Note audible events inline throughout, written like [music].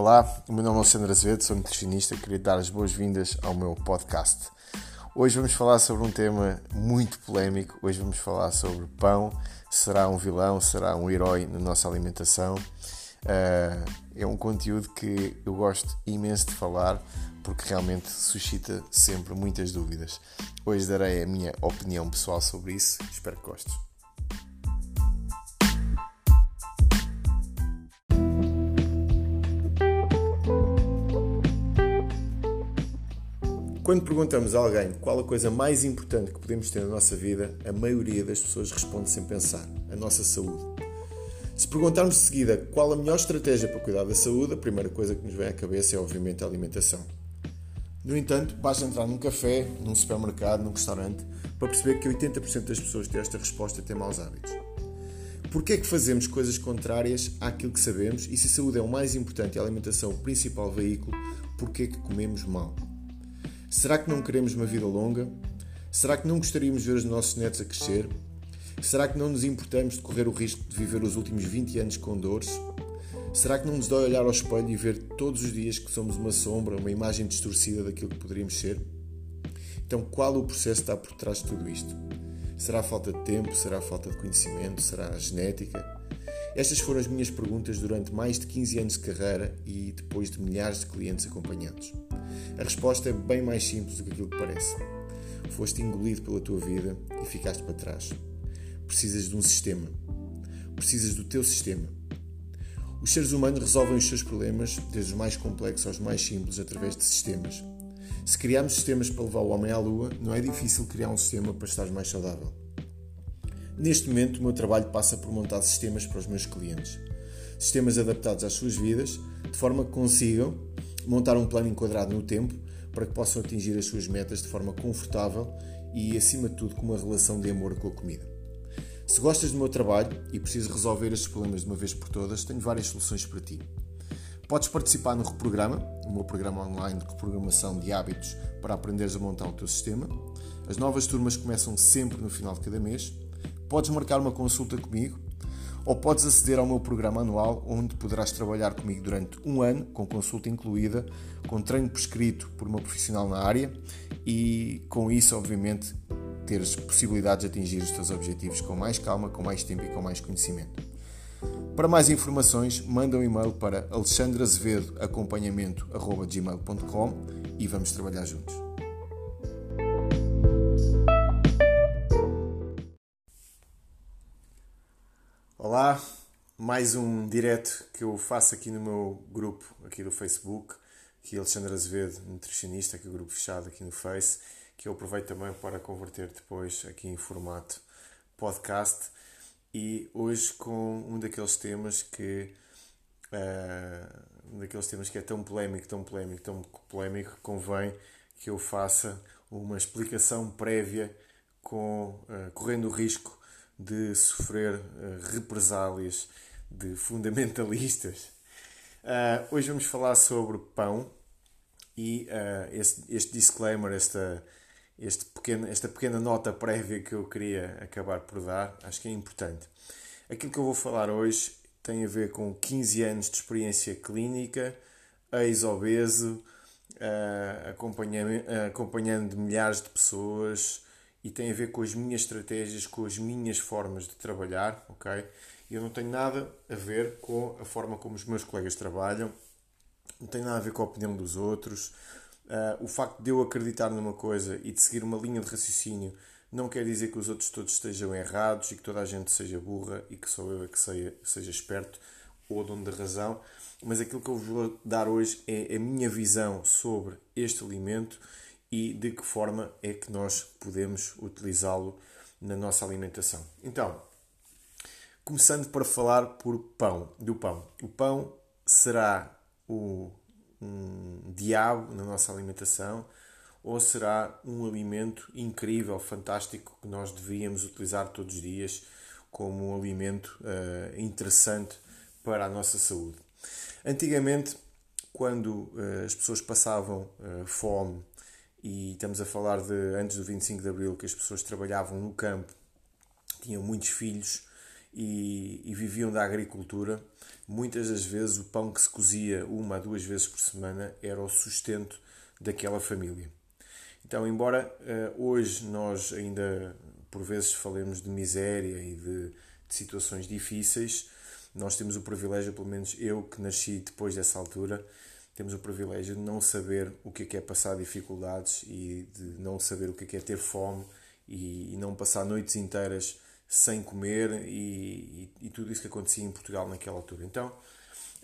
Olá, o meu nome é Alexandre Azevedo, sou nutricionista e queria dar as boas-vindas ao meu podcast. Hoje vamos falar sobre um tema muito polémico. Hoje vamos falar sobre pão. Será um vilão? Será um herói na nossa alimentação? Uh, é um conteúdo que eu gosto imenso de falar porque realmente suscita sempre muitas dúvidas. Hoje darei a minha opinião pessoal sobre isso. Espero que gostes. Quando perguntamos a alguém qual a coisa mais importante que podemos ter na nossa vida, a maioria das pessoas responde sem pensar: a nossa saúde. Se perguntarmos de seguida qual a melhor estratégia para cuidar da saúde, a primeira coisa que nos vem à cabeça é obviamente a alimentação. No entanto, basta entrar num café, num supermercado, num restaurante, para perceber que 80% das pessoas que têm esta resposta têm maus hábitos. Porquê é que fazemos coisas contrárias àquilo que sabemos e se a saúde é o mais importante e a alimentação o principal veículo, porquê é que comemos mal? Será que não queremos uma vida longa? Será que não gostaríamos de ver os nossos netos a crescer? Será que não nos importamos de correr o risco de viver os últimos 20 anos com dores? Será que não nos dói olhar ao espelho e ver todos os dias que somos uma sombra, uma imagem distorcida daquilo que poderíamos ser? Então, qual o processo está por trás de tudo isto? Será falta de tempo? Será falta de conhecimento? Será a genética? Estas foram as minhas perguntas durante mais de 15 anos de carreira e depois de milhares de clientes acompanhados. A resposta é bem mais simples do que aquilo que parece. Foste engolido pela tua vida e ficaste para trás. Precisas de um sistema. Precisas do teu sistema. Os seres humanos resolvem os seus problemas, desde os mais complexos aos mais simples, através de sistemas. Se criarmos sistemas para levar o homem à lua, não é difícil criar um sistema para estar mais saudável. Neste momento, o meu trabalho passa por montar sistemas para os meus clientes. Sistemas adaptados às suas vidas, de forma que consigam montar um plano enquadrado no tempo para que possam atingir as suas metas de forma confortável e, acima de tudo, com uma relação de amor com a comida. Se gostas do meu trabalho e precisas resolver estes problemas de uma vez por todas, tenho várias soluções para ti. Podes participar no Reprograma, o meu programa online de reprogramação de hábitos para aprenderes a montar o teu sistema. As novas turmas começam sempre no final de cada mês. Podes marcar uma consulta comigo ou podes aceder ao meu programa anual, onde poderás trabalhar comigo durante um ano, com consulta incluída, com treino prescrito por uma profissional na área e com isso, obviamente, teres possibilidades de atingir os teus objetivos com mais calma, com mais tempo e com mais conhecimento. Para mais informações, manda um e-mail para alexandrazevedoacompanhamento.gmail.com e vamos trabalhar juntos. Mais um direto que eu faço aqui no meu grupo aqui do Facebook, que é Alexandre Azevedo, nutricionista, aqui o grupo fechado aqui no Face, que eu aproveito também para converter depois aqui em formato podcast. E hoje com um daqueles temas que uh, um daqueles temas que é tão polémico, tão polémico, tão polémico que convém que eu faça uma explicação prévia com uh, correndo o risco de sofrer uh, represálias de fundamentalistas. Uh, hoje vamos falar sobre pão e uh, este, este, disclaimer, esta, este pequeno, esta pequena nota prévia que eu queria acabar por dar, acho que é importante. Aquilo que eu vou falar hoje tem a ver com 15 anos de experiência clínica, ex-obeso, uh, acompanhando, acompanhando milhares de pessoas, e tem a ver com as minhas estratégias, com as minhas formas de trabalhar, ok? Eu não tenho nada a ver com a forma como os meus colegas trabalham, não tem nada a ver com a opinião dos outros. Uh, o facto de eu acreditar numa coisa e de seguir uma linha de raciocínio não quer dizer que os outros todos estejam errados e que toda a gente seja burra e que só eu é que seja, seja esperto ou dono da razão. Mas aquilo que eu vou dar hoje é a minha visão sobre este alimento e de que forma é que nós podemos utilizá-lo na nossa alimentação. Então, começando por falar por pão, do pão. O pão será o, um diabo na nossa alimentação ou será um alimento incrível, fantástico que nós devíamos utilizar todos os dias como um alimento uh, interessante para a nossa saúde? Antigamente, quando uh, as pessoas passavam uh, fome e estamos a falar de antes do 25 de Abril, que as pessoas trabalhavam no campo, tinham muitos filhos e, e, viviam da agricultura, muitas das vezes o pão que se cozia uma a duas vezes por semana era o sustento daquela família. Então, embora uh, hoje nós ainda por vezes falemos de miséria e de, de situações difíceis, nós temos o privilégio, pelo menos eu que nasci depois dessa altura, temos o privilégio de não saber o que é, que é passar dificuldades e de não saber o que é, que é ter fome e, e não passar noites inteiras sem comer e, e, e, tudo isso que acontecia em Portugal naquela altura. Então,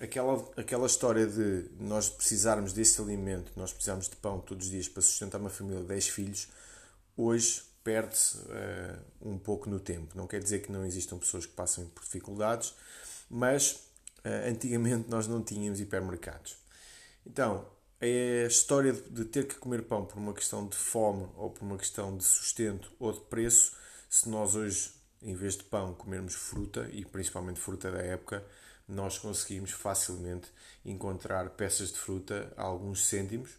aquela, aquela história de nós precisarmos desse alimento, nós precisarmos de pão todos os dias para sustentar uma família de 10 filhos, hoje perde-se uh, um pouco no tempo. Não quer dizer que não existam pessoas que passem por dificuldades, mas uh, antigamente nós não tínhamos hipermercados. Então, a história de ter que comer pão por uma questão de fome ou por uma questão de sustento ou de preço, se nós hoje, em vez de pão, comermos fruta, e principalmente fruta da época, nós conseguimos facilmente encontrar peças de fruta a alguns cêntimos.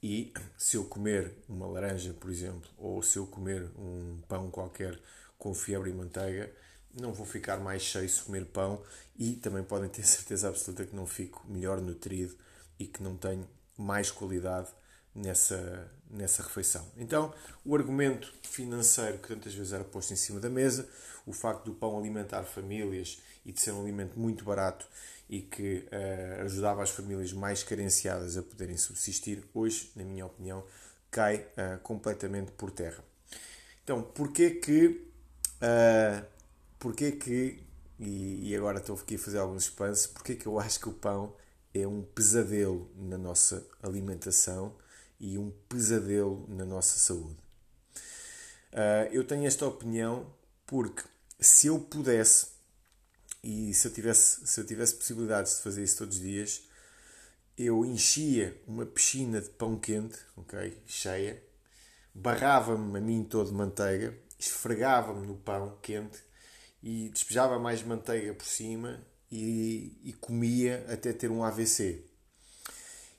E se eu comer uma laranja, por exemplo, ou se eu comer um pão qualquer com fiebre e manteiga, não vou ficar mais cheio se comer pão e também podem ter certeza absoluta que não fico melhor nutrido e que não tenho mais qualidade nessa, nessa refeição. Então, o argumento financeiro que tantas vezes era posto em cima da mesa, o facto do pão alimentar famílias e de ser um alimento muito barato e que uh, ajudava as famílias mais carenciadas a poderem subsistir, hoje, na minha opinião, cai uh, completamente por terra. Então, porquê que uh, Porquê que, e, e agora estou aqui a fazer alguns spans, porquê que eu acho que o pão é um pesadelo na nossa alimentação e um pesadelo na nossa saúde? Uh, eu tenho esta opinião porque se eu pudesse e se eu tivesse, se eu tivesse possibilidades de fazer isso todos os dias, eu enchia uma piscina de pão quente, ok, cheia, barrava-me a mim todo de manteiga, esfregava-me no pão quente e despejava mais manteiga por cima e, e comia até ter um AVC.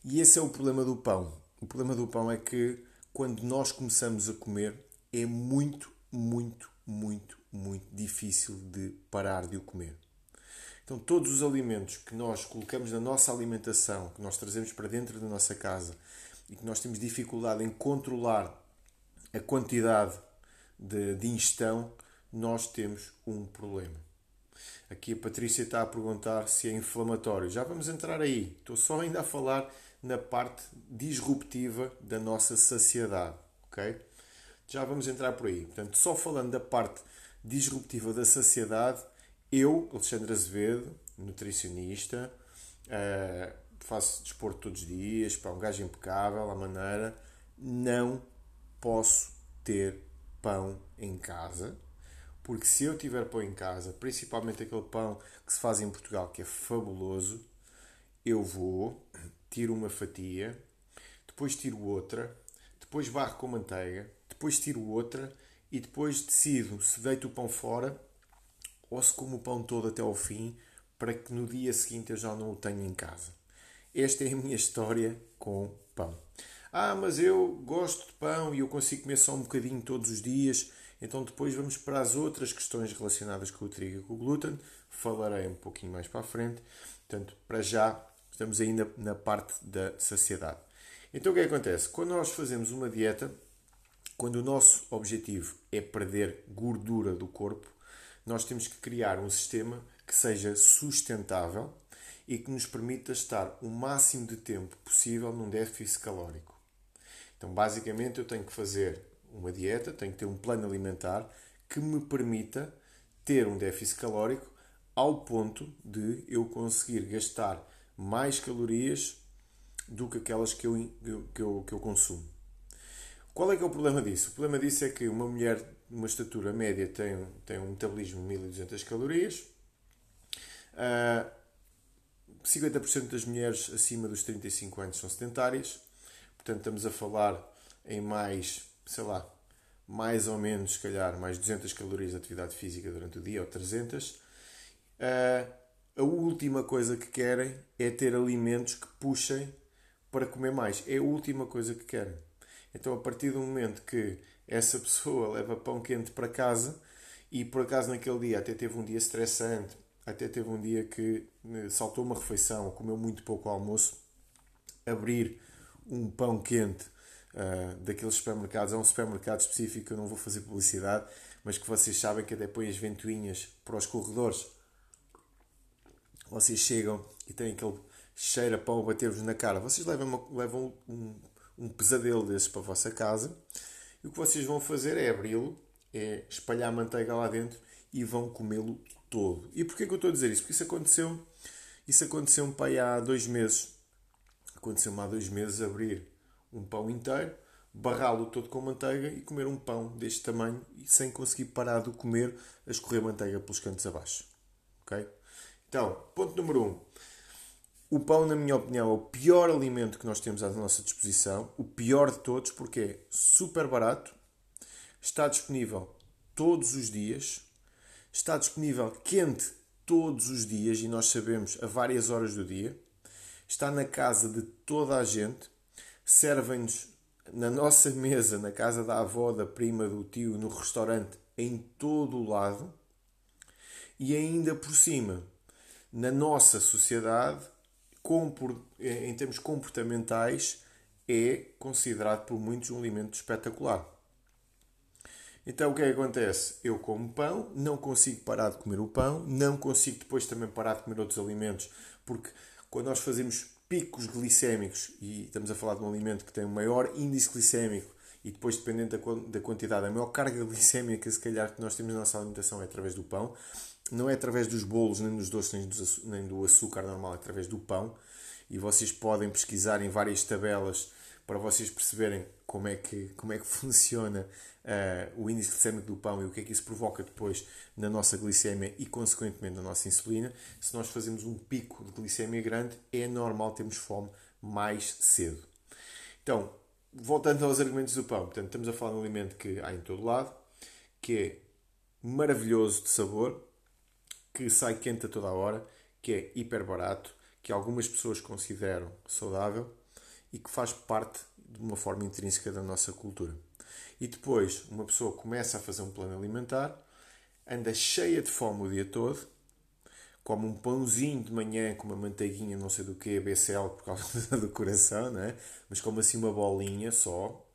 E esse é o problema do pão. O problema do pão é que quando nós começamos a comer é muito, muito, muito, muito difícil de parar de o comer. Então, todos os alimentos que nós colocamos na nossa alimentação, que nós trazemos para dentro da nossa casa e que nós temos dificuldade em controlar a quantidade de, de ingestão, nós temos um problema. Aqui a Patrícia está a perguntar se é inflamatório. Já vamos entrar aí. Estou só ainda a falar na parte disruptiva da nossa saciedade, ok? Já vamos entrar por aí. Portanto, só falando da parte disruptiva da saciedade, eu, Alexandre Azevedo, nutricionista, uh, faço desporto todos os dias, para um gajo impecável, à maneira, não posso ter pão em casa porque se eu tiver pão em casa, principalmente aquele pão que se faz em Portugal, que é fabuloso, eu vou, tiro uma fatia, depois tiro outra, depois barro com manteiga, depois tiro outra e depois decido se deito o pão fora ou se como o pão todo até ao fim para que no dia seguinte eu já não o tenha em casa. Esta é a minha história com pão. Ah, mas eu gosto de pão e eu consigo comer só um bocadinho todos os dias então depois vamos para as outras questões relacionadas com o trigo e com o glúten. Falarei um pouquinho mais para a frente. Portanto, para já estamos ainda na parte da saciedade. Então o que, é que acontece? Quando nós fazemos uma dieta, quando o nosso objetivo é perder gordura do corpo, nós temos que criar um sistema que seja sustentável e que nos permita estar o máximo de tempo possível num déficit calórico. Então, basicamente, eu tenho que fazer uma dieta, tenho que ter um plano alimentar que me permita ter um déficit calórico ao ponto de eu conseguir gastar mais calorias do que aquelas que eu, que eu, que eu consumo. Qual é que é o problema disso? O problema disso é que uma mulher de uma estatura média tem, tem um metabolismo de 1200 calorias. Uh, ah, 50% das mulheres acima dos 35 anos são sedentárias. Portanto, estamos a falar em mais sei lá, mais ou menos, se calhar, mais 200 calorias de atividade física durante o dia, ou 300. Uh, ah, a última coisa que querem é ter alimentos que puxem para comer mais. É a última coisa que querem. Então, a partir do momento que essa pessoa [laughs] leva pão quente para casa e por acaso naquele dia até teve um dia estressante, até teve um dia que eh, saltou uma refeição, comeu muito pouco almoço, abrir um pão quente uh, daqueles supermercados, é um supermercado específico, eu não vou fazer publicidade, mas que vocês sabem que até põe as ventoinhas para os corredores. Vocês chegam e têm aquele cheiro a pão a bater-vos na cara. Vocês levam, uma, levam um, um pesadelo desses para a vossa casa e o que vocês vão fazer é abri-lo, é espalhar manteiga lá dentro e vão comê-lo todo. E porquê que eu estou a dizer isso? Porque isso aconteceu, isso aconteceu-me para aí há dois meses. Aconteceu-me há dois meses abrir um pão inteiro, barrá-lo todo com manteiga e comer um pão deste tamanho sem conseguir parar de comer a escorrer manteiga pelos cantos abaixo. Ok? Então, ponto número um. O pão, na minha opinião, é o pior alimento que nós temos à nossa disposição. O pior de todos, porque é super barato, está disponível todos os dias, está disponível quente todos os dias e nós sabemos a várias horas do dia, está na casa de toda a gente, servem-nos na nossa [laughs] mesa, na casa da avó, da prima, do tio, no restaurante, em todo o lado. E ainda por cima, na nossa sociedade, em termos comportamentais, é considerado por muitos um alimento espetacular. Então o que é que acontece? Eu como pão, não consigo parar de comer o pão, não consigo depois também parar de comer outros alimentos, porque quando nós fazemos picos glicémicos, e estamos a falar de um alimento que tem um maior índice glicémico, e depois, dependendo da quantidade, a maior carga [laughs] glicémica, se calhar, que nós temos na nossa alimentação é através do pão, não é através dos bolos, nem dos doces, nem do açúcar normal, é através do pão. E vocês podem pesquisar em várias tabelas para vocês perceberem como é que, como é que [laughs] funciona uh, o índice glicémico do pão e o que é que isso provoca depois na nossa glicemia e, consequentemente, na nossa insulina. Se nós fazemos um pico de glicemia grande, é normal termos fome mais cedo. Então, voltando aos argumentos do pão, portanto, estamos a falar de um alimento que há em todo lado, que é maravilhoso de sabor, que sai quente a toda a hora, que é hiper barato, que algumas pessoas consideram saudável e que faz parte de uma forma intrínseca da nossa cultura. E depois uma pessoa começa a fazer um plano alimentar, anda cheia de fome o dia todo, come um pãozinho de manhã com uma manteiguinha, não sei do que, BCL por causa [laughs] do coração, né? mas come assim uma bolinha só,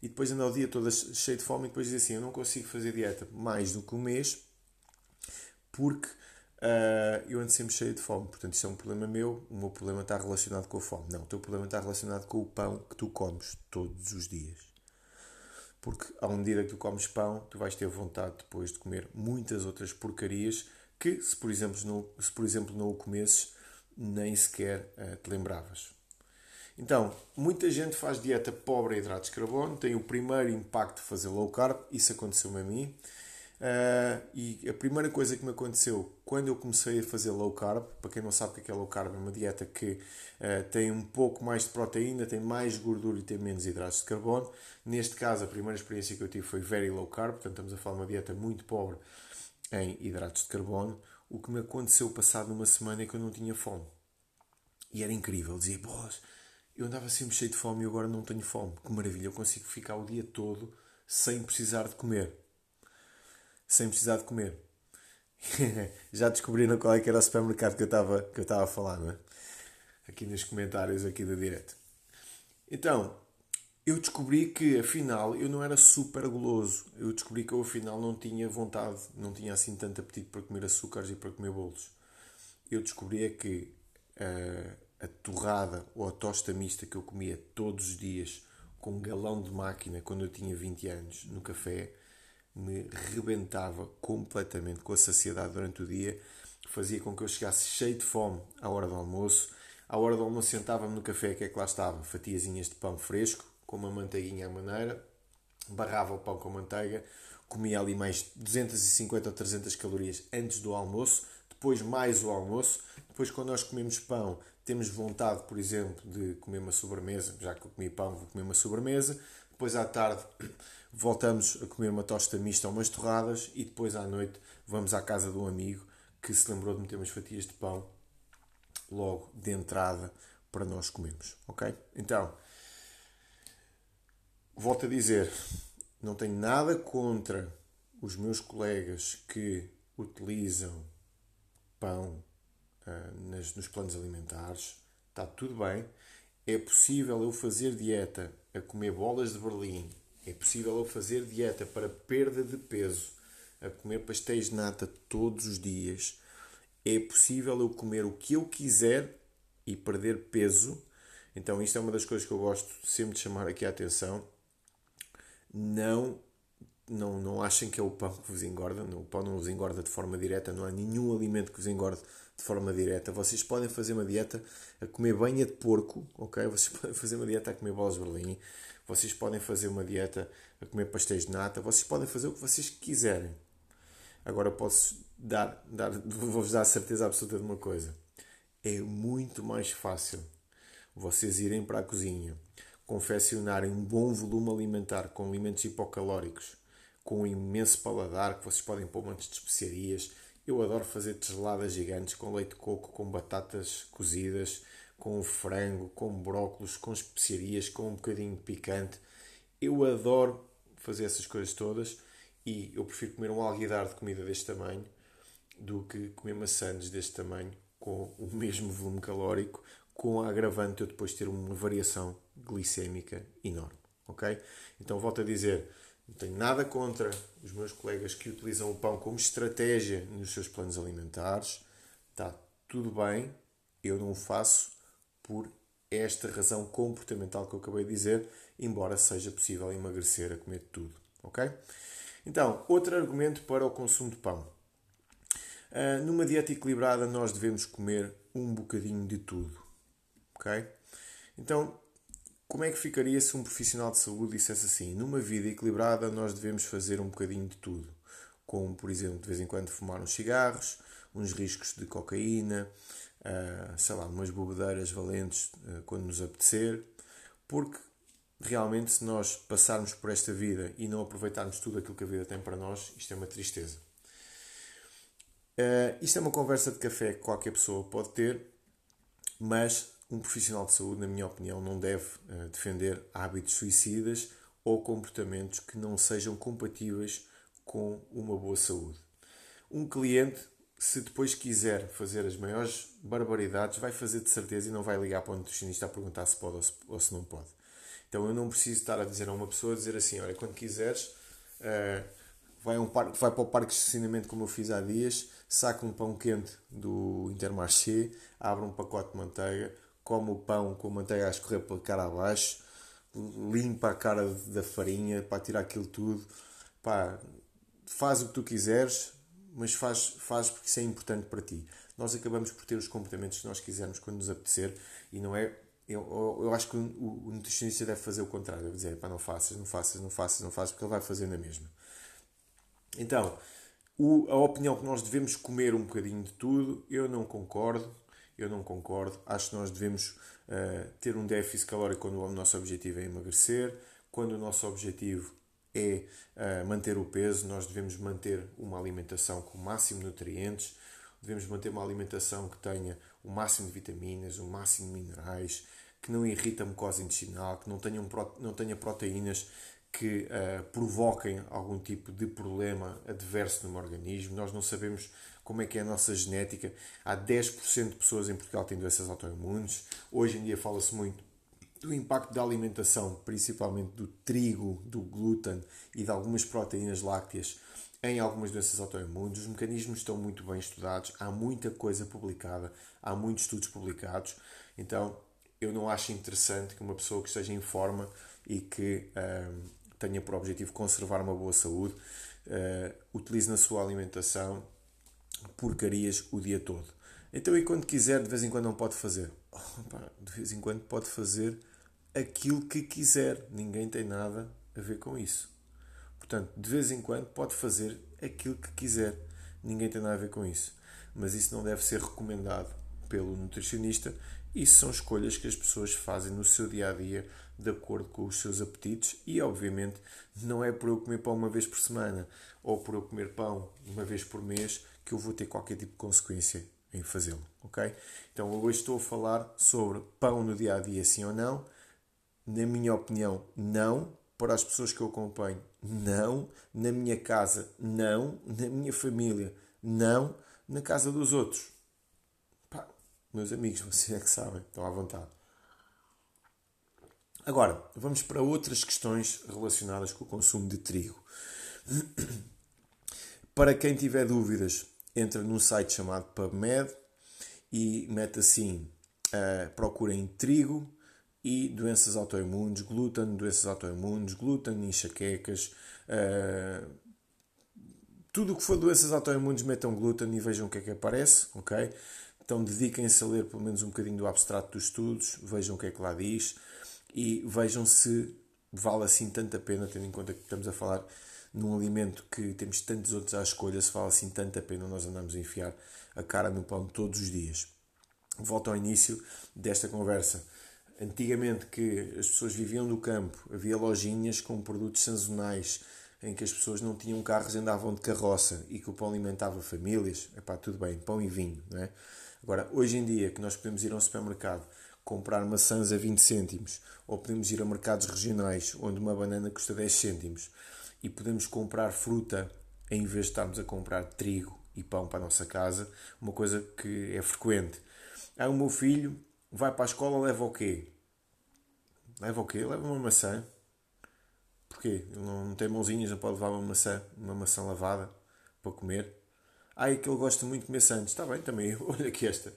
e depois anda o dia todo cheio de fome e depois diz assim, eu não consigo fazer dieta mais do que um mês, porque uh, eu ando sempre cheio de fome. Portanto, isso é um problema meu. O meu problema está relacionado com a fome. Não, o teu problema está relacionado com o pão que tu comes todos os dias. Porque à medida que tu comes pão, tu vais ter vontade depois de comer muitas outras porcarias que, se por exemplo não, se por exemplo, não o comesses, nem sequer uh, te lembravas. Então, muita gente faz dieta pobre em hidratos de carbono, tem o primeiro impacto de fazer low carb, isso aconteceu-me a mim. Uh, e a primeira coisa que me aconteceu quando eu comecei a fazer low carb, para quem não sabe o que é low carb, é uma dieta que uh, tem um pouco mais de proteína, tem mais gordura e tem menos hidratos de carbono. Neste caso, a primeira experiência que eu tive foi very low carb, portanto, estamos a falar de uma dieta muito pobre em hidratos de carbono. O que me aconteceu passado uma semana é que eu não tinha fome. E era incrível, dizia, boas, eu andava sempre cheio de fome e agora não tenho fome. Que maravilha, eu consigo ficar o dia todo sem precisar de comer sem precisar de comer. [laughs] Já descobriram qual é que era o supermercado que eu estava que eu estava a falar, não é? Aqui nos comentários aqui do direto. Então, eu descobri que afinal eu não era super goloso. Eu descobri que eu afinal não tinha vontade, não tinha assim tanto apetite para comer açúcares e para comer bolos. Eu descobri é que uh, a torrada ou a tosta mista que eu comia todos os dias com um galão de máquina quando eu tinha 20 anos no café me rebentava completamente com a saciedade durante o dia, fazia com que eu chegasse cheio de fome à hora do almoço. À hora do almoço sentava-me no café, que é que lá estava, fatiazinhas de pão fresco, com uma manteiguinha à maneira, barrava o pão com manteiga, comia ali mais 250 ou 300 calorias antes do almoço, depois mais o almoço, depois quando nós comemos pão temos vontade, por exemplo, de comer uma sobremesa, já que eu comi pão vou comer uma sobremesa, depois à tarde voltamos a comer uma tosta mista ou umas torradas e depois à noite vamos à casa de um amigo que se lembrou de meter umas fatias de pão logo de entrada para nós comermos, ok? Então, volto a dizer, não tenho nada contra os meus colegas que utilizam pão uh, nas, nos planos alimentares, está tudo bem. É possível eu fazer dieta a comer bolas de Berlim, é possível eu fazer dieta para perda de peso, a comer pastéis de nata todos os dias. É possível eu comer o que eu quiser e perder peso. Então, isto é uma das coisas que eu gosto sempre de chamar aqui a atenção. Não não, não achem que é o pão que vos engorda. O pão não vos engorda de forma direta, não há nenhum alimento que vos engorde de forma direta. Vocês podem fazer uma dieta a comer banha de porco, ok? [laughs] Vocês podem fazer uma dieta a comer bolas de berlim, vocês podem fazer uma dieta a comer pastéis de nata, vocês podem fazer o que vocês quiserem. Agora posso dar, dar [laughs] vou-vos dar a certeza absoluta de uma coisa. É muito mais fácil vocês irem para a cozinha, confeccionarem um bom volume alimentar com alimentos hipocalóricos com um imenso paladar que vocês podem pôr montes de especiarias. Eu adoro fazer teseladas gigantes com leite de coco, com batatas cozidas, com frango, com brócolos, com especiarias, com um bocadinho de picante. Eu adoro fazer essas coisas todas e eu prefiro comer um alguidar de comida deste tamanho do que comer maçãs deste tamanho com o mesmo volume calórico, com a agravante eu depois ter uma variação glicémica enorme. Ok? Então volto a dizer, não tenho nada contra os meus colegas que utilizam o pão como estratégia nos seus planos alimentares. Está tudo bem, eu não o faço por esta razão comportamental que eu acabei de dizer, embora seja possível emagrecer a comer tudo. Ok? Então, outro argumento para o consumo de pão. Uh, numa dieta equilibrada, nós devemos comer um bocadinho de tudo. Ok? Então, como é que ficaria se um profissional de saúde dissesse assim: numa vida equilibrada, nós devemos fazer um bocadinho de tudo? Como, por exemplo, de vez em quando fumar uns cigarros, uns riscos de cocaína, uh, sei lá, umas bobedeiras valentes uh, quando nos apetecer, porque realmente, se nós passarmos por esta vida e não aproveitarmos tudo aquilo que a vida tem para nós, isto é uma tristeza. Uh, isto é uma conversa de café que qualquer pessoa pode ter, mas um profissional de saúde, na minha opinião, não deve uh, defender hábitos suicidas ou comportamentos que não sejam compatíveis com uma boa saúde. Um cliente, se depois quiser fazer as maiores barbaridades, vai fazer de certeza e não vai ligar para o nutricionista a perguntar se pode ou se, não pode. Então eu não preciso estar a dizer a uma pessoa, dizer assim, olha, quando quiseres, uh, vai, um parque, vai para o parque de estacionamento como eu fiz há dias, saca um pão quente do Intermarché, abre um pacote de manteiga, come o pão com a manteiga a escorrer pela cara abaixo, limpa a cara da farinha para tirar aquilo tudo. Pá, faz o que tu quiseres, mas faz, faz porque isso é importante para ti. Nós acabamos por ter os comportamentos que nós quisermos quando nos apetecer e não é. Eu, eu acho que o, o nutricionista deve fazer o contrário, deve dizer, pá, não faças, não faças, não faças, não faças, porque ele vai fazer na mesma. Então, o, a opinião que nós devemos comer um bocadinho de tudo, eu não concordo eu não concordo. Acho que nós devemos uh, ter um déficit calórico quando o nosso objetivo é emagrecer, quando o nosso objetivo é uh, manter o peso, nós devemos manter uma alimentação com o máximo de nutrientes, devemos manter uma alimentação que tenha o máximo de vitaminas, o máximo de minerais, que não irrita a mucosa intestinal, que não tenha, não tenha proteínas que uh, provoquem algum tipo de problema adverso no organismo. Nós não sabemos como é que é a nossa genética. Há 10% de pessoas em Portugal que têm doenças autoimunes. Hoje em dia fala-se muito do impacto da alimentação, principalmente do trigo, do glúten e de algumas proteínas lácteas em algumas doenças autoimunes. Os mecanismos estão muito bem estudados, há muita coisa publicada, há muitos estudos publicados. Então, eu não acho interessante que uma pessoa que esteja em forma e que hum, tenha por objetivo conservar uma boa saúde uh, utilize na sua alimentação porcarias o dia todo. Então, e quando quiser, de vez em quando não pode fazer? Oh, [laughs] pá, de vez em quando pode fazer aquilo que quiser. Ninguém tem nada a ver com isso. Portanto, de vez em quando pode fazer aquilo que quiser. Ninguém tem nada a ver com isso. Mas isso não deve ser recomendado pelo nutricionista. Isso são escolhas que as pessoas fazem no seu dia a dia de acordo com os seus apetites e, obviamente, não é por eu comer pão uma vez por semana ou por eu comer pão uma vez por mês que eu vou ter qualquer tipo de consequência em fazê-lo, ok? Então hoje estou a falar sobre pão no dia a dia, sim ou não. Na minha opinião, não. para as pessoas que eu acompanho. Não na minha casa. Não na minha família. Não na casa dos outros. Pá, meus amigos, vocês é que sabem. Estão à vontade. Agora, vamos para outras questões relacionadas com o consumo de trigo. [clears throat] Para quem tiver dúvidas, entra num site chamado PubMed e mete assim, uh, procurem trigo e doenças autoimunes, glúten, doenças autoimunes, glúten, enxaquecas, uh, tudo o que for doenças autoimunes metam glúten e vejam o que é que aparece, ok? Então dediquem-se a ler pelo menos um bocadinho do abstrato dos estudos, vejam o que é que lá diz e vejam se vale assim tanta pena, tendo em conta que estamos a falar num alimento que temos tantos outros à escolha, se vale assim tanta pena nós andamos a enfiar a cara no pão todos os dias. Volto ao início desta conversa. Antigamente que as pessoas viviam do campo, havia lojinhas com produtos sazonais em que as pessoas não tinham carros andavam de carroça e que o pão alimentava famílias, epá, tudo bem, pão e vinho, não é? Agora, hoje em dia que nós podemos ir a um supermercado comprar maçãs a 20 cêntimos ou podemos ir a mercados regionais onde uma banana custa 10 cêntimos e podemos comprar fruta em vez de estarmos a comprar trigo e pão para a nossa casa, uma coisa que é frequente. Ah, o meu filho vai para a escola, leva o quê? Leva o quê? Leva uma maçã. Porquê? Ele não tem mãozinhas, não pode levar uma maçã, uma maçã lavada para comer. Ah, é que ele gosta muito de comer santos. Está bem, também. [laughs] Olha aqui esta.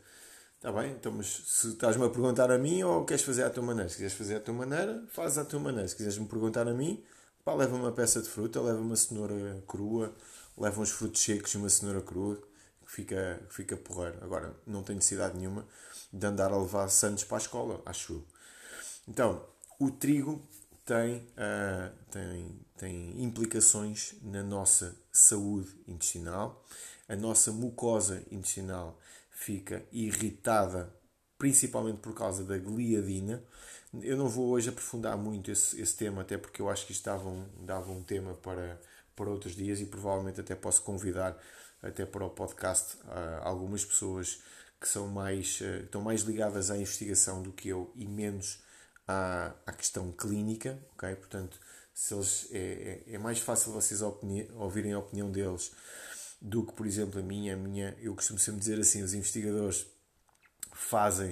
Está bem, então, mas se estás-me a perguntar a mim ou queres fazer à tua maneira? Se quiseres fazer à tua maneira, faz à tua maneira. Se quiseres me perguntar a mim, Pá, leva uma peça de fruta, leva uma cenoura crua, leva uns frutos secos e uma cenoura crua, que fica, que fica porreiro. Agora, não tem necessidade nenhuma de andar a levar santos para a escola, acho eu. Então, o trigo tem, uh, tem, tem implicações na nossa saúde intestinal. A nossa mucosa intestinal fica irritada, principalmente por causa da gliadina. Eu não vou hoje aprofundar muito esse, esse tema, até porque eu acho que isto dava um, dava um tema para, para outros dias e provavelmente até posso convidar até para o podcast uh, algumas pessoas que são mais, uh, estão mais ligadas à investigação do que eu e menos à, à questão clínica, ok? Portanto, se eles, é, é, é mais fácil vocês opini ouvirem a opinião deles do que, por exemplo, a minha. A minha eu costumo sempre dizer assim, os investigadores fazem,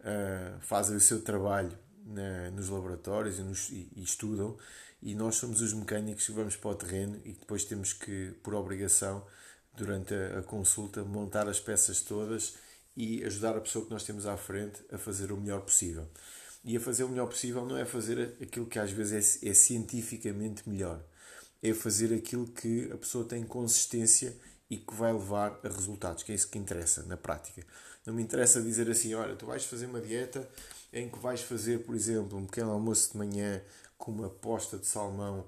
uh, fazem o seu trabalho na, nos laboratórios e, nos, e, e, estudam, e nós somos os mecânicos que vamos para o terreno e depois temos que, por obrigação, durante a, a consulta, montar as peças todas e ajudar a pessoa que nós temos à frente a fazer o melhor possível. E a fazer o melhor possível não é fazer aquilo que às vezes é, é cientificamente melhor, é fazer aquilo que a pessoa tem consistência e que vai levar a resultados, que é isso que interessa na prática. Não me interessa dizer assim, olha, tu vais fazer uma dieta em que vais fazer, por exemplo, um pequeno almoço de manhã com uma posta de salmão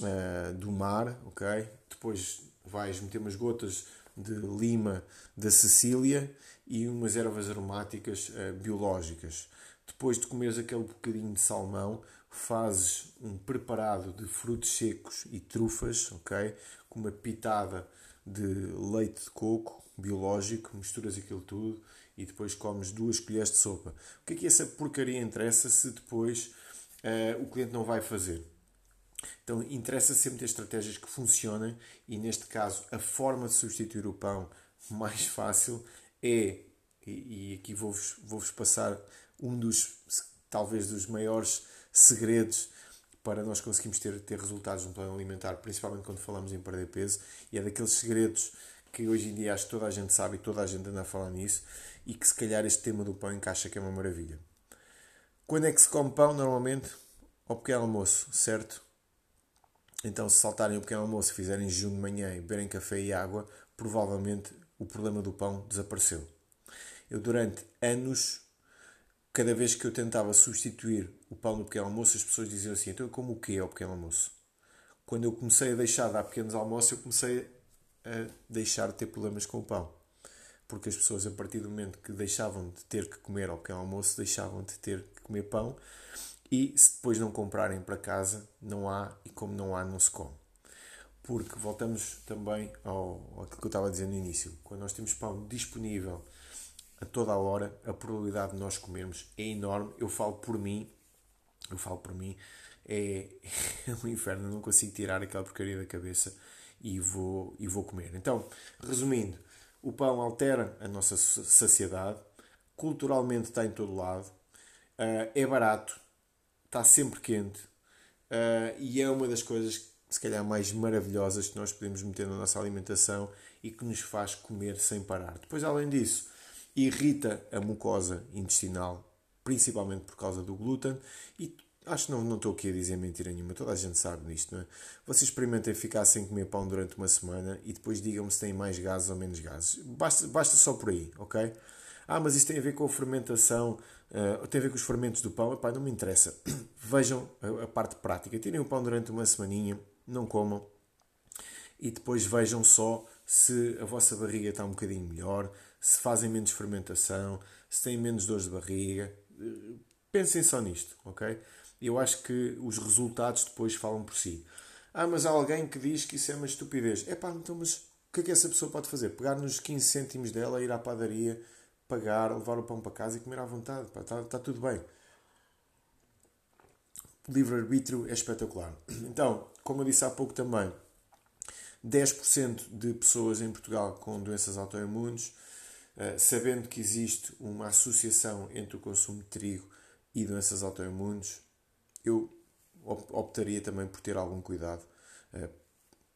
uh, do mar, ok? Depois vais meter umas gotas de lima da Sicília e umas ervas aromáticas uh, biológicas. Depois de comeres aquele bocadinho de salmão, fazes um preparado de frutos secos e trufas, ok? Com uma pitada de leite de coco biológico, misturas aquilo tudo e depois comes duas colheres de sopa. O que é que essa porcaria interessa se depois uh, o cliente não vai fazer? Então interessa sempre ter estratégias que funcionem e neste caso a forma de substituir o pão mais fácil é, e, e aqui vou-vos vou passar um dos, talvez dos maiores segredos para nós conseguirmos ter, ter resultados no plano alimentar, principalmente quando falamos em perder peso, e é daqueles segredos que hoje em dia acho que toda a gente sabe e toda a gente anda a falar nisso, e que se calhar este tema do pão encaixa que é uma maravilha. Quando é que se come pão? Normalmente ao pequeno almoço, certo? Então, se saltarem o pequeno almoço fizerem jejum de manhã e beberem café e água, provavelmente o problema do pão desapareceu. Eu, durante anos, cada vez que eu tentava substituir o pão no pequeno almoço, as pessoas diziam assim: então eu como o quê ao pequeno almoço? Quando eu comecei a deixar de dar pequenos almoços, eu comecei a deixar de ter problemas com o pão porque as pessoas, a partir do momento que deixavam de ter que comer ao pequeno almoço, deixavam de ter que comer pão e se depois não comprarem para casa, não há e como não há, não se come. Porque voltamos também ao, ao que eu estava a dizer no início: quando nós temos pão disponível a toda a hora, a probabilidade de nós comermos é enorme. Eu falo por mim, eu falo por mim, é, é [laughs] um inferno, eu não consigo tirar aquela porcaria da cabeça e vou, e vou comer. Então, resumindo, o pão altera a nossa saciedade, culturalmente está em todo lado, uh, é barato, está sempre quente uh, e é uma das coisas se calhar mais maravilhosas que nós podemos meter na nossa alimentação e que nos faz comer sem parar. Depois, além disso, irrita a mucosa intestinal, principalmente por causa do glúten e Acho que não, não estou aqui a dizer mentira nenhuma, toda a gente sabe disto, não é? Vocês experimentem ficar sem comer pão durante uma semana e depois digam-me se têm mais gases ou menos gases. Basta, basta só por aí, ok? Ah, mas isto tem a ver com a fermentação, uh, tem a ver com os fermentos do pão. Epá, não me interessa. [clears throat] Vejam a, a parte prática. Tirem o pão durante uma semaninha, não comam e depois vejam só se a vossa barriga está um bocadinho melhor, se fazem menos fermentação, se têm menos dores de barriga. Pensem só nisto, ok? Eu acho que os resultados depois falam por si. Ah, mas há alguém que diz que isso é uma estupidez. É pá, então, mas o que é que essa pessoa pode fazer? Pegar nos 15 cêntimos dela, ir à padaria, pagar, levar o pão para casa e comer à vontade. Está, está tudo bem. Livre-arbítrio é espetacular. Então, como eu disse há pouco também, 10% de pessoas em Portugal com doenças autoimunes, sabendo que existe uma associação entre o consumo de trigo e doenças autoimunes, eu optaria também por ter algum cuidado uh,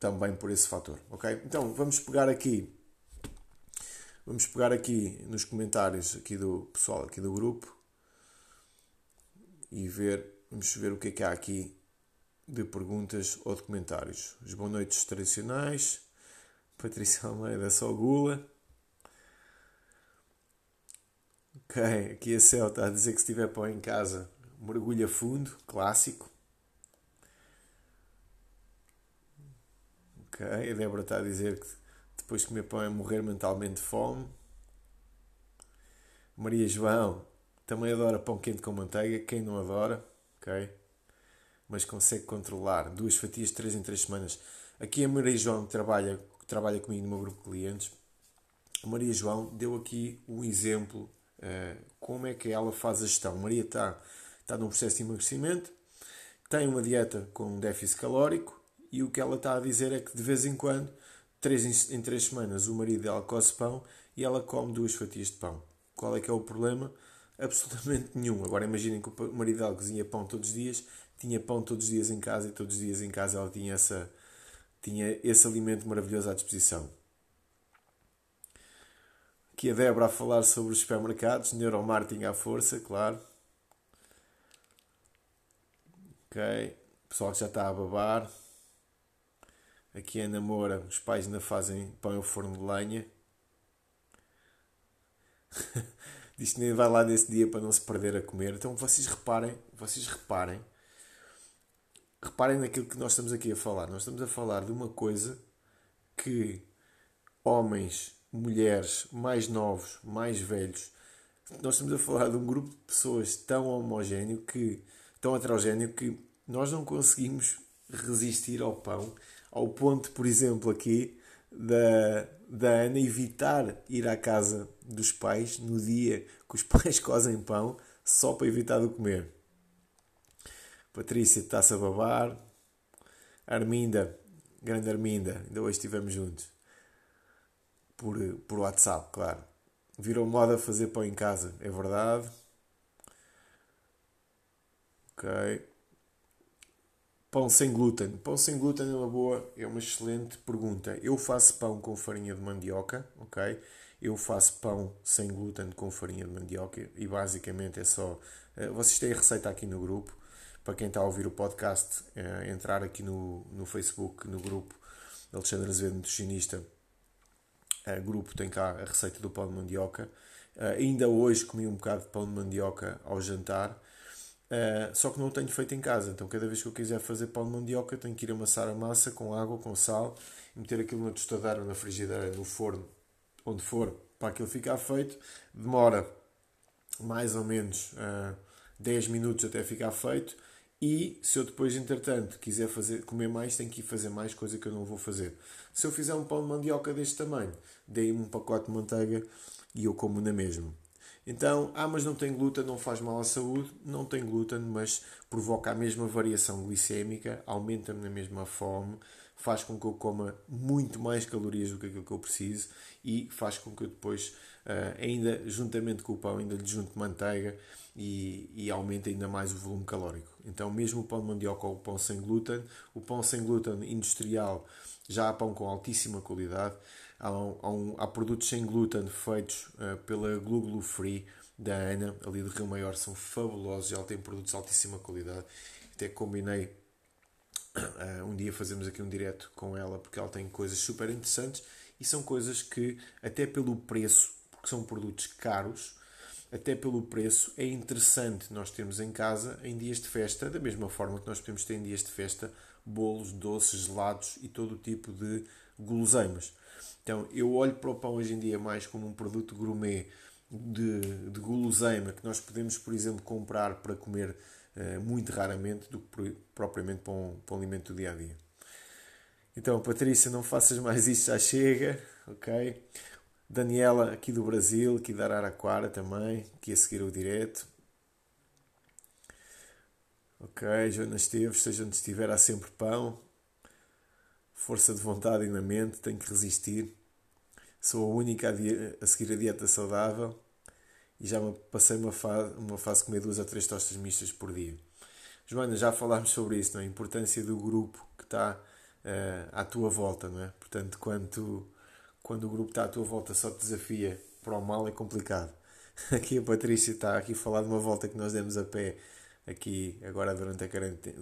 também por esse fator, ok? Então vamos pegar aqui vamos pegar aqui nos comentários aqui do pessoal aqui do grupo e ver vamos ver o que é que há aqui de perguntas ou de comentários. Os boas noites tradicionais, [laughs] Patrícia Almeida só gula. Aqui a Céu está a dizer que se tiver pão em casa mergulha fundo, clássico. Ok, a Débora está a dizer que depois de comer pão é morrer mentalmente de fome. Maria João também adora pão quente com manteiga. Quem não adora, ok? Mas consegue controlar duas fatias de 3 em 3 semanas. Aqui a Maria João trabalha, trabalha comigo no meu grupo de clientes. A Maria João deu aqui um exemplo como é que ela faz a gestão. Maria está está num processo de emagrecimento, tem uma dieta com déficit calórico e o que ela está a dizer é que de vez em quando, três em três semanas, o marido dela coce pão e ela come duas fatias de pão. Qual é que é o problema? Absolutamente [laughs] nenhum. Agora imaginem que o marido dela cozinha pão todos os dias, tinha pão todos os dias em casa e todos os dias em casa ela tinha, essa, tinha esse alimento maravilhoso à disposição. Aqui a Débora a falar sobre os supermercados, neuromarketing à força, claro. Ok. Pessoal que já está a babar. Aqui a namora, os pais ainda fazem pão ao forno de lenha. [laughs] Diz que nem vai lá nesse dia para não se perder a comer. Então vocês reparem, vocês reparem, reparem naquilo que nós estamos aqui a falar. Nós estamos a falar de uma coisa que homens, mulheres, mais novos, mais velhos, nós estamos a falar de um grupo de pessoas tão homogéneo que tão heterogéneo que nós não conseguimos resistir ao pão, ao ponto, por exemplo, aqui da, da Ana evitar ir à casa dos pais no dia que os [laughs] pais cozem pão só para evitar de comer. Patrícia está-se a babar. Arminda, grande Arminda, ainda hoje estivemos juntos. Por, por WhatsApp, claro. Virou moda fazer pão em casa, é verdade. Ok. Pão sem glúten. Pão sem glúten é uma boa, é uma excelente pergunta. Eu faço pão com farinha de mandioca, ok? Eu faço pão sem glúten com farinha de mandioca e basicamente é só. Eh, vocês têm a receita aqui no grupo. Para quem está a ouvir o podcast, é entrar aqui no, no Facebook, no grupo Alexandre Azevedo Nutricionista. O grupo tem cá a receita do pão de mandioca. Uh, ainda hoje comi um bocado de pão de mandioca ao jantar Uh, só que não o tenho feito em casa, então cada vez que eu quiser fazer pão de mandioca tenho que ir amassar a massa com água, com sal, meter aquilo na tostadeira, na frigideira, no forno, onde for, para aquilo ficar feito. Demora mais ou menos uh, eh, 10 minutos até ficar feito. E se eu depois, entretanto, quiser fazer, comer mais, tenho que ir fazer mais coisa que eu não vou fazer. Se eu fizer um pão de mandioca deste tamanho, dei-me um pacote de manteiga e eu como na mesma. Então, ah, mas não tem glúten, não faz mal à saúde. Não tem glúten, mas provoca a mesma variação glicémica, aumenta-me na mesma fome, faz com que eu coma muito mais calorias do que aquilo que eu preciso e faz com que eu depois, uh, ainda juntamente com o pão, ainda lhe junte manteiga e, e aumente ainda mais o volume calórico. Então, mesmo o pão de mandioca ou o pão sem glúten, o pão sem glúten industrial já há pão com altíssima qualidade. Há, um, há, produtos sem glúten feitos uh, pela Gluglu Free da Ana, ali do Rio Maior, são fabulosos. Ela tem produtos de altíssima qualidade. Até combinei uh, um dia fazermos aqui um direto com ela, porque ela tem coisas super interessantes e são coisas que, até pelo preço, porque são produtos caros, até pelo preço, é interessante nós termos em casa em dias de festa, da mesma forma que nós podemos ter em dias de festa bolos, doces, gelados e todo o tipo de guloseimas. Então eu olho para o pão hoje em dia mais como um produto gourmet de, de guloseima que nós podemos, por exemplo, comprar para comer muito raramente do que propriamente para um, para um alimento do dia a dia. Então, Patrícia, não faças mais isto, já chega, ok? Daniela, aqui do Brasil, aqui da Araraquara também, que a seguir o direto. Ok, Joana Esteves, seja onde estiver, há sempre pão. Força de vontade e na mente, tenho que resistir. Sou a única a, a seguir a dieta saudável e já passei uma fase, uma fase de comer duas a três tostas mistas por dia. Joana, já falámos sobre isso, não é? a importância do grupo que está uh, à tua volta, não é? Portanto, quando, quando o grupo está à tua volta só te desafia para o mal é complicado. [laughs] Aqui a Patrícia está aqui a falar de uma volta que nós demos a pé aqui agora durante a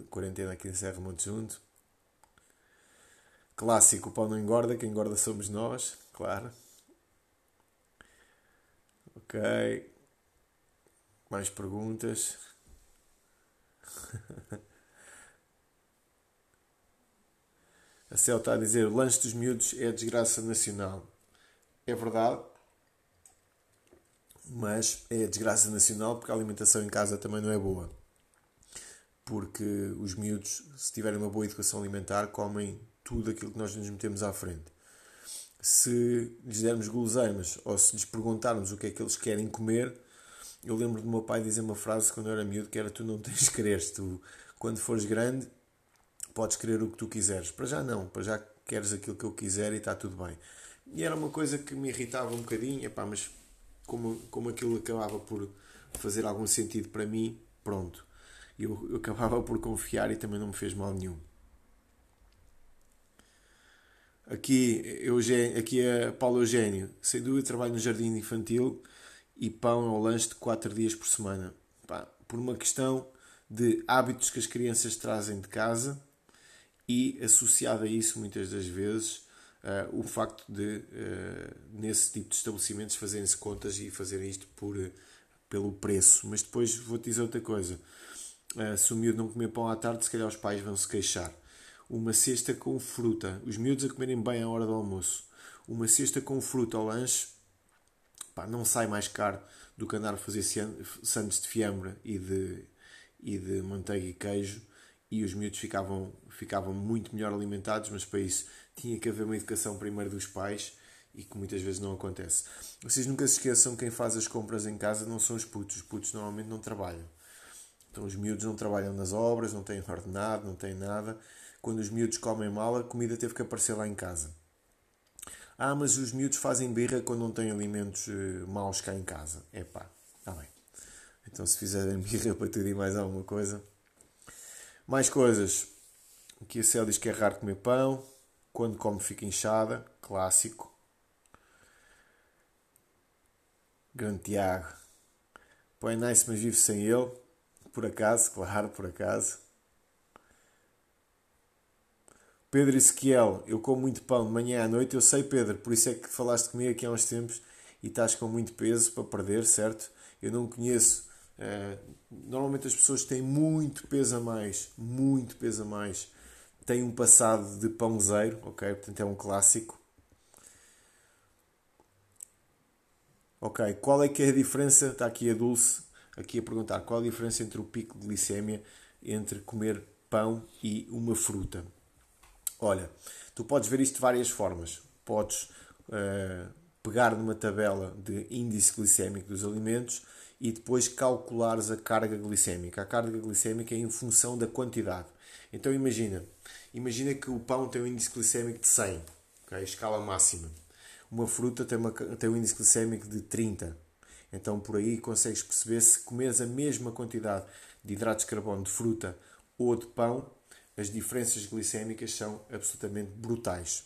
quarentena aqui em Serra Monte Junto. Clássico, o pão não engorda, quem engorda somos nós, claro. Ok. Mais perguntas? [laughs] a Cel está a dizer: o lanche dos miúdos é a desgraça nacional. É verdade, mas é a desgraça nacional porque a alimentação em casa também não é boa porque os miúdos, se tiverem uma boa educação alimentar, comem tudo aquilo que nós nos metemos à frente. Se lhes dermos guloseimas ou se lhes perguntarmos o que é que eles querem comer, eu lembro do meu pai dizer uma frase quando eu era miúdo que era tu não tens que querer, tu quando fores grande podes querer o que tu quiseres. Para já não, para já queres aquilo que eu quiser e está tudo bem. E era uma coisa que me irritava um bocadinho, epá, mas como, como aquilo acabava por fazer algum sentido para mim, pronto eu, eu acabava por confiar e também não me fez mal nenhum. Aqui, Eugênio, aqui é Paulo Eugênio. Sem dúvida, trabalho no jardim infantil e pão ao lanche de 4 dias por semana. Pá, por uma questão de hábitos que as crianças trazem de casa e associado a isso, muitas das vezes, uh, o facto de, uh, nesse tipo de estabelecimentos, fazerem-se contas e fazerem isto por, pelo preço. Mas depois vou-te dizer outra coisa uh, se o miúdo não comer pão à tarde, se calhar os pais vão se queixar. Uma cesta com fruta, os miúdos a comerem bem à hora do almoço. Uma cesta com fruta ao lanche, pá, não sai mais caro do que andar a fazer sandes de fiambre e de, e de manteiga e queijo. E os miúdos ficavam, ficavam muito melhor alimentados, mas para isso tinha que haver uma educação primeiro dos pais e que muitas vezes não acontece. Vocês nunca se esqueçam quem faz as compras em casa não são os putos. Os putos normalmente não trabalham. Então os miúdos não trabalham nas obras, não têm ordenado, não têm nada. Quando os miúdos comem mal, a comida teve que aparecer lá em casa. Ah, mas os miúdos fazem birra quando não têm alimentos uh, maus cá em casa. É pá, está bem. Então se fizerem [laughs] birra para tudo e mais alguma coisa. Mais coisas. Aqui a Célia diz que é raro comer pão. Quando come fica inchada. Clássico. Grande Tiago. Põe nice, mas vive sem ele. Por acaso, [laughs] claro, por acaso. Pedro Ezequiel, eu como muito pão de manhã à noite. Eu sei, Pedro, por isso é que falaste comigo aqui há uns tempos e estás com muito peso para perder, certo? Eu não conheço. Uh, normalmente as pessoas têm muito peso a mais, muito peso a mais, têm um passado de pãozeiro, ok? Portanto é um clássico. Ok, qual é que é a diferença? Está aqui a Dulce aqui a perguntar qual a diferença entre o pico de glicémia entre comer pão e uma fruta. Olha, tu podes ver isto de várias formas. Podes uh, pegar numa tabela de índice glicémico dos alimentos e depois calculares a carga glicémica. A carga glicémica é em função da quantidade. Então imagina, imagina que o pão tem um índice glicémico de 100, okay? escala máxima. Uma fruta tem, uma, tem um índice glicémico de 30. Então por aí consegues perceber se comeres a mesma quantidade de hidratos de carbono de fruta ou de pão, as diferenças glicémicas são absolutamente brutais.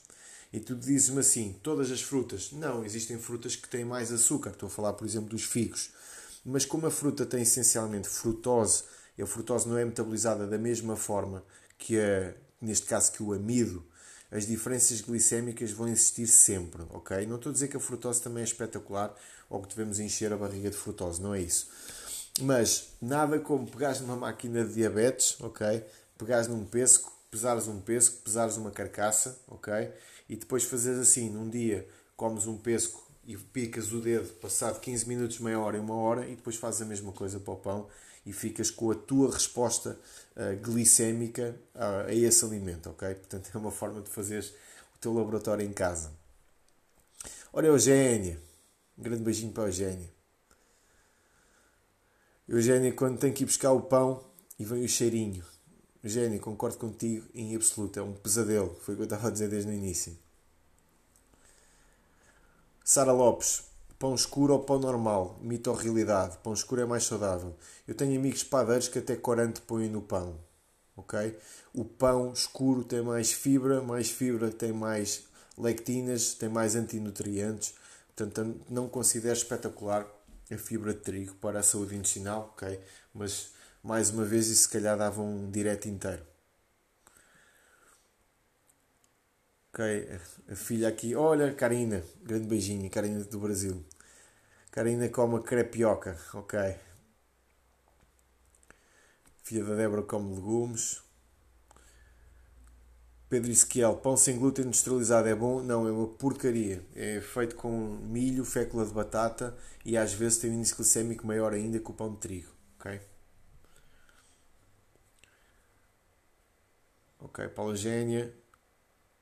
E tu dizes-me assim, todas as frutas? Não, existem frutas que têm mais açúcar. Estou a falar, por exemplo, dos figos. Mas como a fruta tem essencialmente frutose, e a frutose não é metabolizada da mesma forma que a, neste caso que o amido, as diferenças glicémicas vão existir sempre, ok? Não estou a dizer que a frutose também é espetacular ou que devemos encher a barriga de frutose, não é isso. Mas nada como pegares numa máquina de diabetes, ok? Pegares num pesco, pesares um pesco, pesares uma carcaça, ok? E depois fazeres assim, num dia comes um pesco e picas o dedo passado 15 minutos, meia hora e uma hora e depois fazes a mesma coisa para o pão e ficas com a tua resposta uh, glicémica a, a esse alimento, ok? Portanto, [laughs] é uma forma de fazeres o teu laboratório em casa. Ora, Eugénia, um grande beijinho para a Eugénia. Eugénia, quando tem que ir buscar o pão e vem o cheirinho. Eugénia, concordo contigo em absoluto, é um pesadelo, foi o que eu estava a dizer desde o início. Sara Lopes, pão escuro ou pão normal? Mito ou realidade? Pão escuro é mais saudável. Eu tenho amigos padeiros que até corante põem no pão. Ok? O pão escuro tem mais fibra, mais fibra tem mais lectinas, tem mais antinutrientes. Portanto, não considero espetacular a fibra de trigo para a saúde intestinal, ok? Mas, mais uma vez, isso se calhar dava um direto inteiro. Ok, a filha aqui. Olha, Karina. Grande beijinho, Karina do Brasil. Karina come crepioca. Ok. Filha da Débora come legumes. Pedro Ezequiel, pão sem glúten industrializado é bom? Não, é uma porcaria. É feito com milho, fécula de batata e às vezes tem um índice glicémico maior ainda que o pão de trigo. Ok? Ok, Paula Gênia.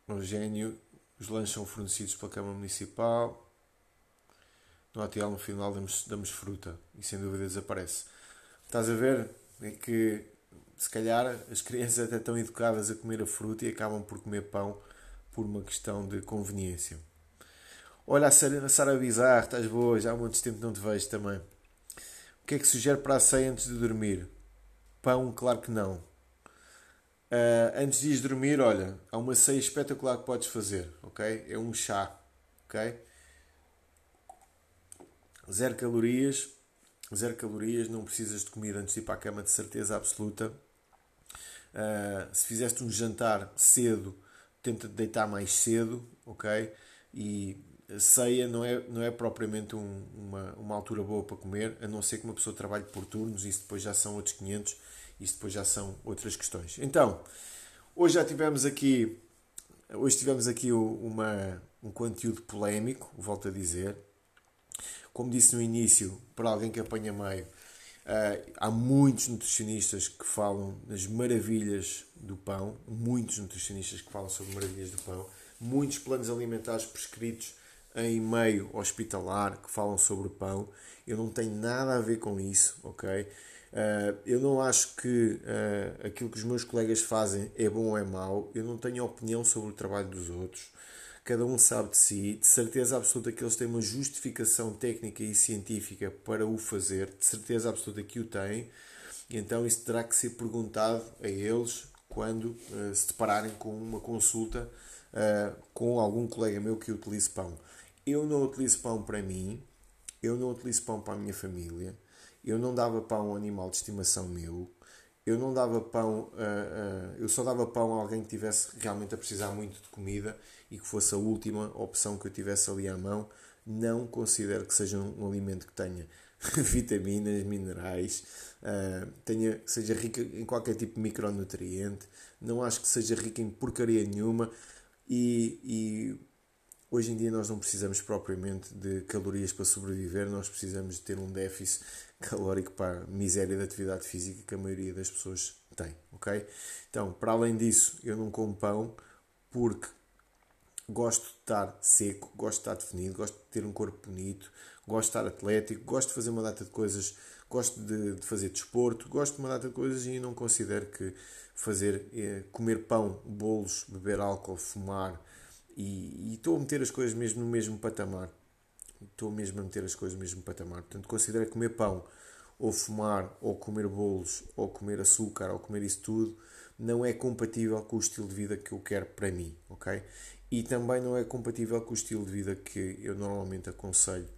Eugênio, os lanches são fornecidos pela Câmara Municipal. No ATL no final damos, damos fruta e sem dúvida desaparece. Estás a ver? É que se calhar as crianças até estão educadas a comer a fruta e acabam por comer pão por uma questão de conveniência. Olha a Sara, a Sara Bizarro, estás boa, já há muito tempo não te vejo também. O que é que sugere para a ceia antes de dormir? Pão, claro que não. Uh, antes de ir dormir, olha, há uma ceia espetacular que podes fazer, ok? É um chá, ok? Zero calorias, zero calorias, não precisas de comida antes de ir para a cama de certeza absoluta. Uh, se fizeste um jantar cedo, tenta te deitar mais cedo, ok? E ceia não é, não é propriamente um, uma, uma altura boa para comer, a não ser que uma pessoa trabalhe por turnos, isso depois já são outros 500 isso depois já são outras questões. Então, hoje já tivemos aqui, hoje tivemos aqui uma, um conteúdo polémico, volto a dizer. Como disse no início, para alguém que apanha meio, uh, há muitos nutricionistas que falam das maravilhas do pão, muitos nutricionistas que falam sobre maravilhas do pão, muitos planos alimentares prescritos em meio hospitalar que falam sobre pão. Eu não tenho nada a ver com isso, ok? Uh, eu não acho que uh, aquilo que os meus colegas fazem é bom ou é mau. Eu não tenho opinião sobre o trabalho dos outros. Cada um sabe de si. De certeza absoluta que eles têm uma justificação técnica e científica para o fazer. De certeza absoluta que o têm. E então isso terá que ser perguntado a eles quando uh, se depararem com uma consulta com algum colega meu que utilize pão. Eu não utilizo pão para mim. Eu não utilizo pão para a minha família eu não dava pão a um animal de estimação meu, eu não dava pão, eu só dava pão a alguém que tivesse realmente a precisar muito de comida e que fosse a última opção que eu tivesse ali à mão. Não considero que seja um, um alimento que tenha [laughs] vitaminas, minerais, uh, tenha, seja rica em qualquer tipo de micronutriente, não acho que seja rica em porcaria nenhuma. E, e Hoje em dia nós não precisamos propriamente de calorias para sobreviver, nós precisamos de ter um déficit calórico para a miséria da atividade física que a maioria das pessoas tem, ok? Então, para além disso, eu não como pão porque gosto de estar seco, gosto de estar definido, gosto de ter um corpo bonito, gosto de estar atlético, gosto de fazer uma data de coisas, gosto de, de fazer desporto, gosto de uma data de coisas e não considero que fazer, eh, comer pão, bolos, beber álcool, fumar e, e estou a meter as coisas mesmo no mesmo patamar. Estou mesmo a meter as coisas no mesmo patamar. Portanto, considero comer pão ou fumar, ou comer bolos, ou comer açúcar, ou comer isso tudo, não é compatível com o estilo de vida que eu quero para mim, ok? E também não é compatível com o estilo de vida que eu normalmente aconselho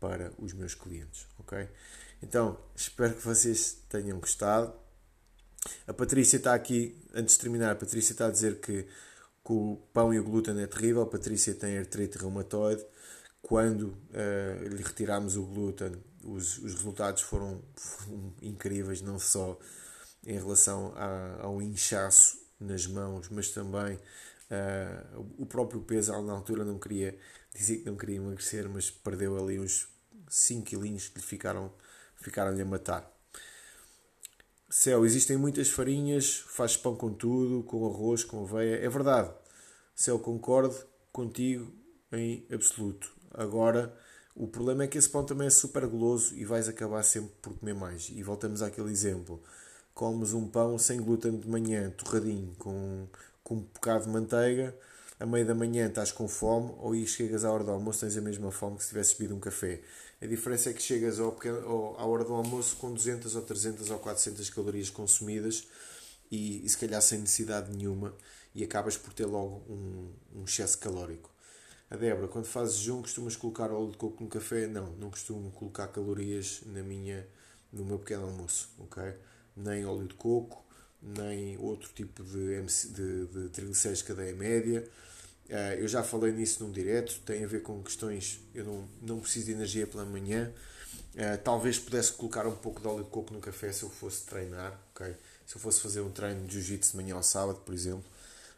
para os meus clientes, ok? Então, espero que vocês tenham gostado. A Patrícia está aqui, antes de terminar, a Patrícia está a dizer que, que o pão e o glúten é terrível. A Patrícia tem artrite reumatoide. Quando uh, lhe retiramos o glúten, os, os resultados foram, foram, incríveis, não só em relação a, ao inchaço nas mãos, mas também uh, o próprio peso. Na altura não queria dizer que não queria emagrecer, mas perdeu ali uns 5 quilinhos que lhe ficaram, ficaram-lhe a matar. Céu, existem muitas farinhas, faz pão com tudo, com arroz, com aveia. É verdade. Céu, concordo contigo em absoluto. Agora, o problema é que esse pão também é super goloso e vais acabar sempre por comer mais. E voltamos àquele exemplo. Comes um pão sem glúten de manhã, torradinho, com, com um bocado de manteiga, a meio da manhã estás com fome, ou chegas à hora do almoço tens a mesma fome que se tivesse bebido um café. A diferença é que chegas ao pequeno, à hora do almoço com 200 ou 300 ou 400 calorias consumidas e, e se calhar sem necessidade nenhuma e acabas por ter logo um, um excesso calórico. A Débora, quando fazes jejum, costumas colocar óleo de coco no café? Não, não costumo colocar calorias na minha, no meu pequeno almoço, ok? Nem óleo de coco, nem outro tipo de, de, de triglicéridos de cadeia média. Uh, eu já falei nisso num direto, tem a ver com questões. Eu não, não preciso de energia pela manhã. Uh, talvez pudesse colocar um pouco de óleo de coco no café se eu fosse treinar, ok? Se eu fosse fazer um treino de jiu-jitsu de manhã ao sábado, por exemplo,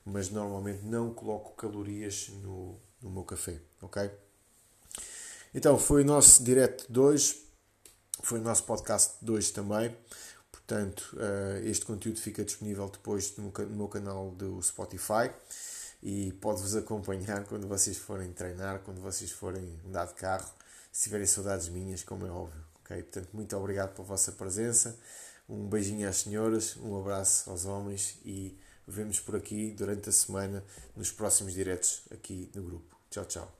mas normalmente não coloco calorias no, no meu café, ok? Então, foi o nosso direto hoje, foi o nosso podcast de hoje também. Portanto, uh, este conteúdo fica disponível depois no, meu canal do Spotify e pode-vos acompanhar quando vocês forem treinar, quando vocês forem andar de carro, se tiverem saudades minhas, como é óbvio. ok? Portanto, muito obrigado pela vossa presença, um beijinho às senhoras, um abraço aos homens e vemos por aqui durante a semana nos próximos diretos aqui no grupo. Tchau, tchau.